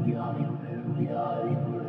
Ferroviario, ferroviario,